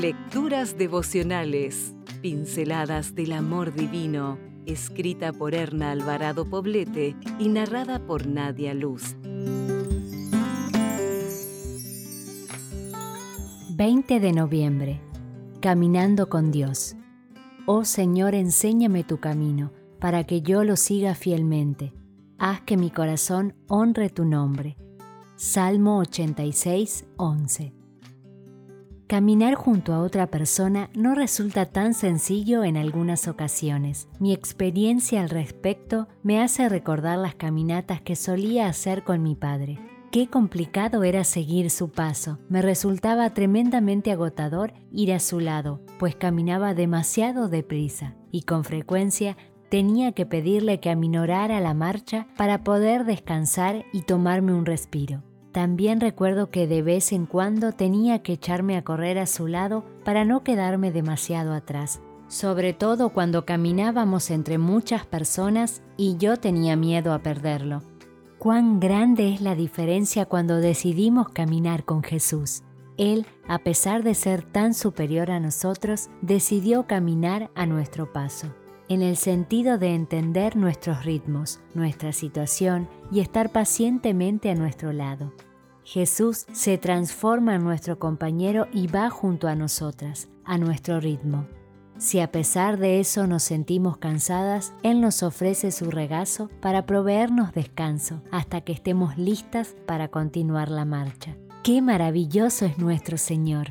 Lecturas devocionales, pinceladas del amor divino, escrita por Erna Alvarado Poblete y narrada por Nadia Luz. 20 de noviembre. Caminando con Dios. Oh Señor, enséñame tu camino, para que yo lo siga fielmente. Haz que mi corazón honre tu nombre. Salmo 86, 11. Caminar junto a otra persona no resulta tan sencillo en algunas ocasiones. Mi experiencia al respecto me hace recordar las caminatas que solía hacer con mi padre. Qué complicado era seguir su paso. Me resultaba tremendamente agotador ir a su lado, pues caminaba demasiado deprisa y con frecuencia tenía que pedirle que aminorara la marcha para poder descansar y tomarme un respiro. También recuerdo que de vez en cuando tenía que echarme a correr a su lado para no quedarme demasiado atrás, sobre todo cuando caminábamos entre muchas personas y yo tenía miedo a perderlo. Cuán grande es la diferencia cuando decidimos caminar con Jesús. Él, a pesar de ser tan superior a nosotros, decidió caminar a nuestro paso, en el sentido de entender nuestros ritmos, nuestra situación y estar pacientemente a nuestro lado. Jesús se transforma en nuestro compañero y va junto a nosotras, a nuestro ritmo. Si a pesar de eso nos sentimos cansadas, Él nos ofrece su regazo para proveernos descanso hasta que estemos listas para continuar la marcha. ¡Qué maravilloso es nuestro Señor!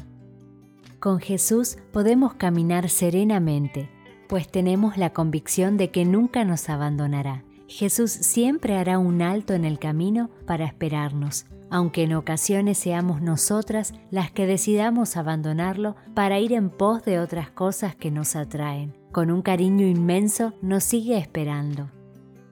Con Jesús podemos caminar serenamente, pues tenemos la convicción de que nunca nos abandonará. Jesús siempre hará un alto en el camino para esperarnos, aunque en ocasiones seamos nosotras las que decidamos abandonarlo para ir en pos de otras cosas que nos atraen. Con un cariño inmenso nos sigue esperando.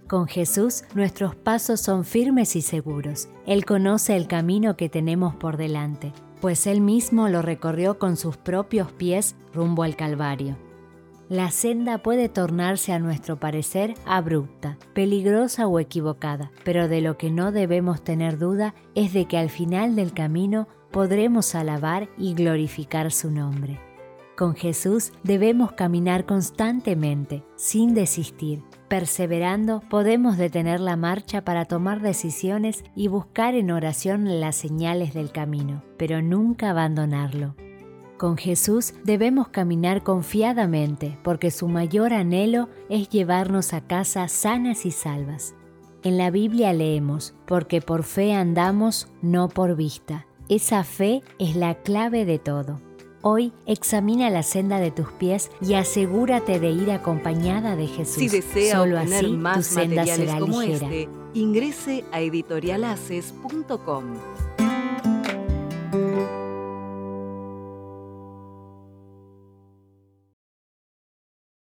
Con Jesús nuestros pasos son firmes y seguros. Él conoce el camino que tenemos por delante, pues Él mismo lo recorrió con sus propios pies rumbo al Calvario. La senda puede tornarse a nuestro parecer abrupta, peligrosa o equivocada, pero de lo que no debemos tener duda es de que al final del camino podremos alabar y glorificar su nombre. Con Jesús debemos caminar constantemente, sin desistir. Perseverando podemos detener la marcha para tomar decisiones y buscar en oración las señales del camino, pero nunca abandonarlo. Con Jesús debemos caminar confiadamente porque su mayor anhelo es llevarnos a casa sanas y salvas. En la Biblia leemos, porque por fe andamos, no por vista. Esa fe es la clave de todo. Hoy examina la senda de tus pies y asegúrate de ir acompañada de Jesús. Si desea Solo así más tu senda será como ligera. este, ingrese a editorialaces.com.